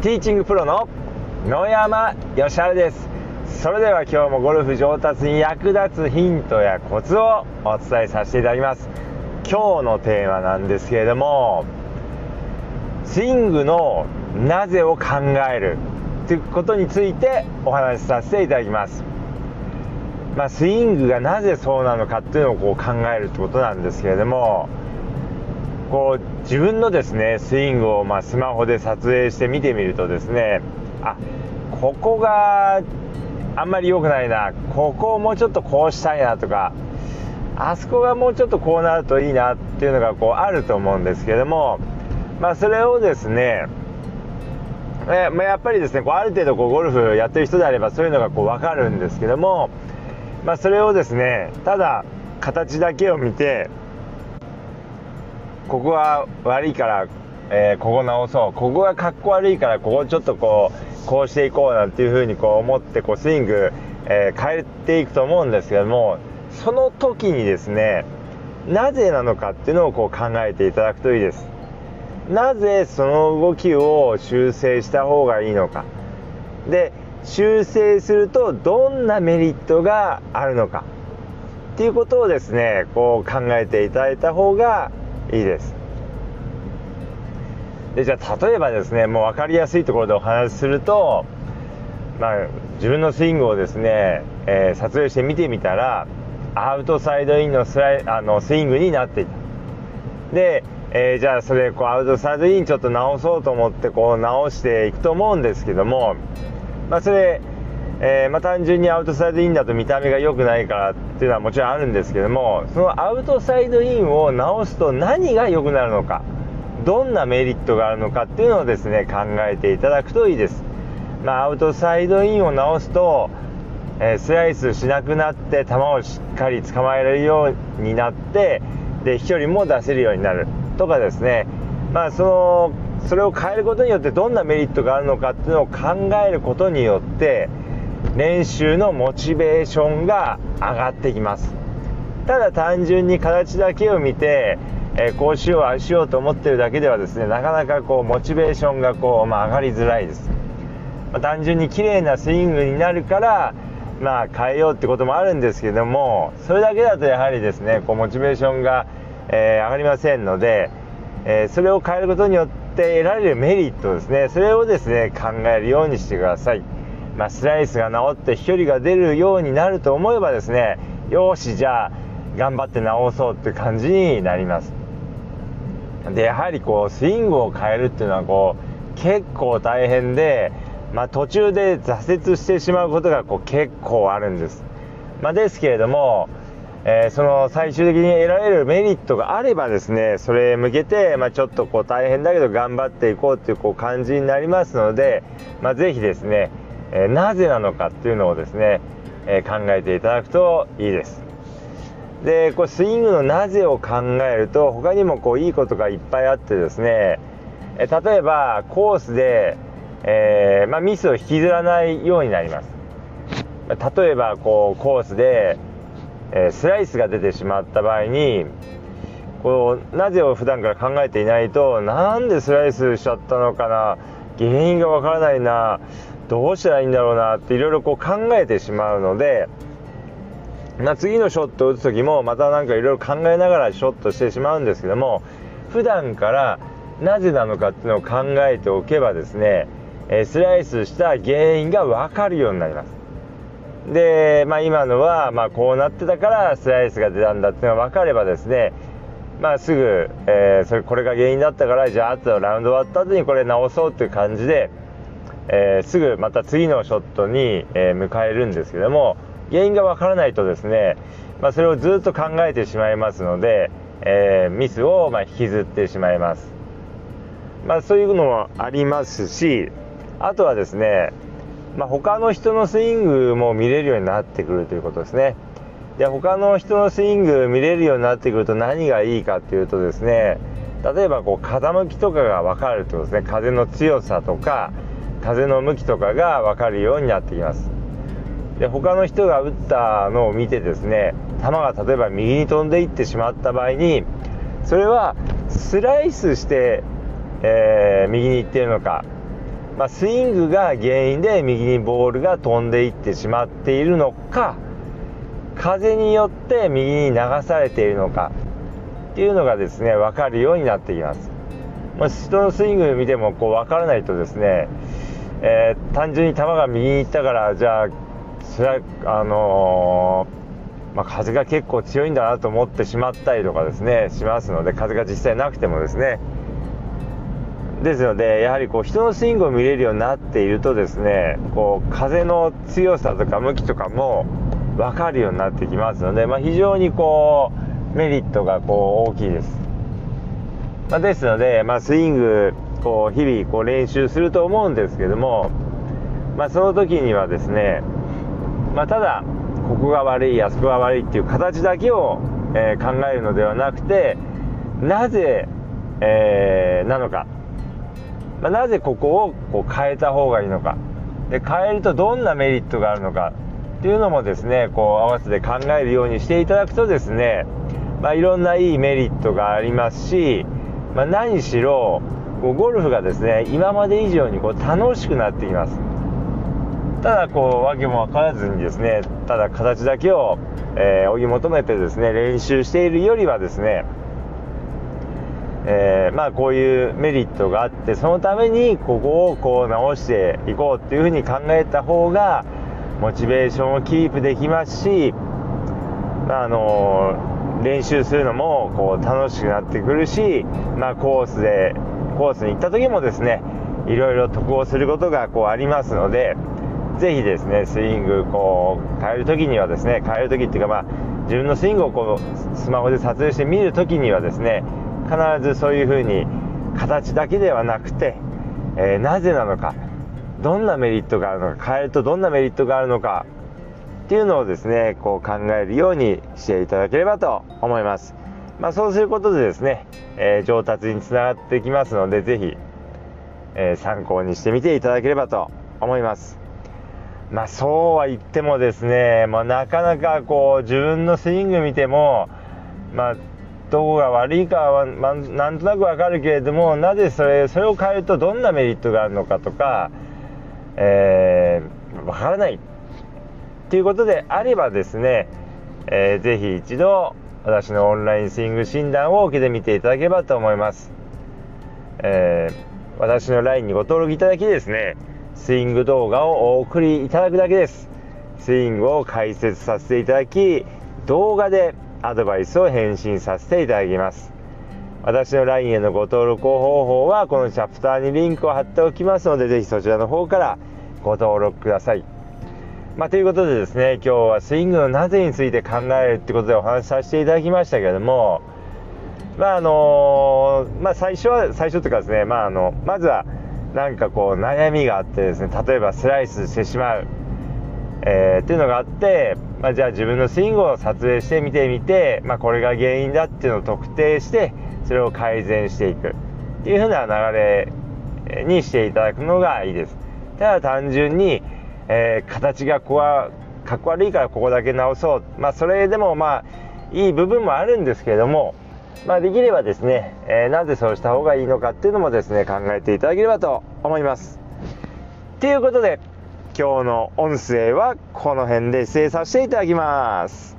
ティーチングプロの野山義晴です。それでは今日もゴルフ上達に役立つヒントやコツをお伝えさせていただきます。今日のテーマなんですけれどもスイングのなぜを考えるということについてお話しさせていただきます。まあ、スイングがなぜそうなのかっていうのをこう考えるってことなんですけれどもこう自分のですねスイングをまスマホで撮影して見てみるとですねあここがあんまり良くないなここをもうちょっとこうしたいなとかあそこがもうちょっとこうなるといいなっていうのがこうあると思うんですけどもまあそれをですねえまあ、やっぱりですねこうある程度こうゴルフやってる人であればそういうのがこう分かるんですけども、まあ、それをですねただ形だけを見てここは悪いから、えー、ここ直そう。ここがかっこ悪いからここちょっとこうこうしていこうなんていうふうにこう思ってこうスイング、えー、変えていくと思うんですけどもその時にですねなぜなのかっていうのをこう考えていただくといいです。なぜその動きを修正した方がいいのか。で修正するとどんなメリットがあるのか。っていうことをですねこう考えていただいた方がいいです。でじゃあ例えばですねもう分かりやすいところでお話しすると、まあ、自分のスイングをですね、えー、撮影して見てみたらアウトサイドインのスライあのスイングになっていた。で、えー、じゃあそれこうアウトサイドインちょっと直そうと思ってこう直していくと思うんですけども、まあ、それえー、まあ、単純にアウトサイドインだと見た目が良くないからっていうのはもちろんあるんですけどもそのアウトサイドインを直すと何が良くなるのかどんなメリットがあるのかっていうのをですね考えていただくといいです、まあ、アウトサイドインを直すと、えー、スライスしなくなって球をしっかり捕まえられるようになってで飛距離も出せるようになる。とかですね。まあそのそれを変えることによってどんなメリットがあるのかっていうのを考えることによって練習のモチベーションが上がってきます。ただ単純に形だけを見て、えー、こうしようしようと思ってるだけではですねなかなかこうモチベーションがこう、まあ、上がりづらいです、まあ、単純に綺麗なスイングになるからまあ変えようってこともあるんですけどもそれだけだとやはりですねこうモチベーションが、えー、上がりませんので、えー、それを変えることによって得られるメリットですね。それをですね考えるようにしてください。まあ、スライスが治って飛距離が出るようになると思えばですねよしじゃあ頑張って直そうって感じになります。でやはりこうスイングを変えるっていうのはこう結構大変で、まあ、途中で挫折してしまうことがこう結構あるんです、まあ、ですけれども、えー、その最終的に得られるメリットがあればですねそれへ向けて、まあ、ちょっとこう大変だけど頑張っていこうっていうこう感じになりますので、まあ、ぜひですねえー、なぜなのかっていうのをですね、えー、考えていただくといいです。でこれスイングのなぜを考えると他にもこういいことがいっぱいあってですね、え例えばコースで、え、まあ、ミスを引きずらないようになります。例えばこうコースで、えスライスが出てしまった場合にこうなぜを普段から考えていないとなんでスライスしちゃったのかな原因がわからないなどうしたらいいんだろうなっていろいろこう考えてしまうので、まあ、次のショットを打つ時もまた何かいろいろ考えながらショットしてしまうんですけども普段からなぜなのかっていうのを考えておけばですねスライスした原因が分かるようになります。で、まあ、今のはまこうなってたからスライスが出たんだっていうのが分かればですねまあ、すぐ、えー、それこれが原因だったからじゃあ後のラウンド終わった後にこれ直そうっていう感じでえー、すぐまた次のショットに、えー、迎えるんですけども原因がわからないとですね、まあ、それをずっと考えてしまいますので、えー、ミスをま引きずってしまいます、まあ、そういうのもありますしあとはですね、まあ、他の人のスイングも見れるようになってくるということですね。で他の人のスイング見れるようになってくると何がいいかっていうとですね例えばこう風向きとかが分かるってことですね風の強さとか風の向きとかが分かるようになってきます。で他の人が打ったのを見てですね球が例えば右に飛んでいってしまった場合にそれはスライスして、えー、右に行っているのか。まあ、スイングが原因で右にボールが飛んでいってしまっているのか風によって右に流されているのか。っていうのがですね分かるようになってきます、ま、人のスイング見てもこう分からないとですね、えー、単純に球が右に行ったからじゃあそれはあのー、まあ、風が結構強いんだなと思ってしまったりとかですねしますので風が実際なくてもですね。ですのでやはりこう人のスイングを見れるようになっているとですねこう風の強さとか向きとかも分かるようになってきますので、まあ、非常にこうメリットがこう大きいです、まあ、ですので、まあ、スイングこう日々こう練習すると思うんですけども、まあ、その時にはですね、まあ、ただここが悪いあそこが悪いっていう形だけを、えー、考えるのではなくてなぜ、えー、なのか。まあ、なぜここをこう変えた方がいいのか。で変えるとどんなメリットがあるのか。っていうのもですねこう合わせて考えるようにしていただくとですね、まあ、いろんないいメリットがありますし、まあ、何しろこうゴルフがですね今まで以上にこう楽しくなってきます。ただこう訳も分からずにですねただ形だけを、えー、追い求めてですね練習しているよりはですねえー、まあこういうメリットがあってそのためにここをこう直していこうっていうふうに考えた方がモチベーションをキープできますし、まあ、あの練習するのもこう楽しくなってくるし、まあ、コースでコースに行った時もですねいろいろ得をすることがこうありますのでぜひですねスイングこう変える時にはですね変える時っていうかまあ自分のスイングをこうスマホで撮影して見る時にはですね必ずそういうふうに形だけではなくて、えー、なぜなのかどんなメリットがあるのか変えるとどんなメリットがあるのかっていうのをですねこう考えるようにしていただければと思います、まあ、そうすることでですね、えー、上達につながってきますので是非、えー、参考にしてみていただければと思います。まあそうは言ってもですね、まあ、なかなかこう自分のスイング見てもまあどこが悪いかは、まなんとなくわかるけれどもなぜそれそれを変えるとどんなメリットがあるのかとか、えー、わからない。っていうことであればですね、えー、ぜひ一度私のオンラインスイング診断を受けてみていただければと思います、えー、私の LINE にご登録いただきですねスイング動画をお送りいただくだけです。スイングを解説させていただき動画でアドバイスを返信させていただきます。私の LINE へのご登録方法はこのチャプターにリンクを貼っておきますのでぜひそちらの方からご登録ください。まあ、ということでですね今日はスイングのなぜについて考えるってことでお話しさせていただきましたけれどもまああのまあ、最初は最初というかですね、まあ、あのまずは何かこう悩みがあってですね例えばスライスしてしまうえー、っていうのがあって、まあ、じゃあ自分のスイングを撮影して見てみて、まあ、これが原因だっていうのを特定してそれを改善していく。っていう風な流れにしていただくのがいいです。ただ単純に、えー、形がここはかっこ悪いからここだけ直そうまあそれでもまあいい部分もあるんですけれどもまあ、できればですね、えー、なぜそうした方がいいのかっていうのもですね考えていただければと思いますということで今日の音声はこの辺で失礼させていただきます。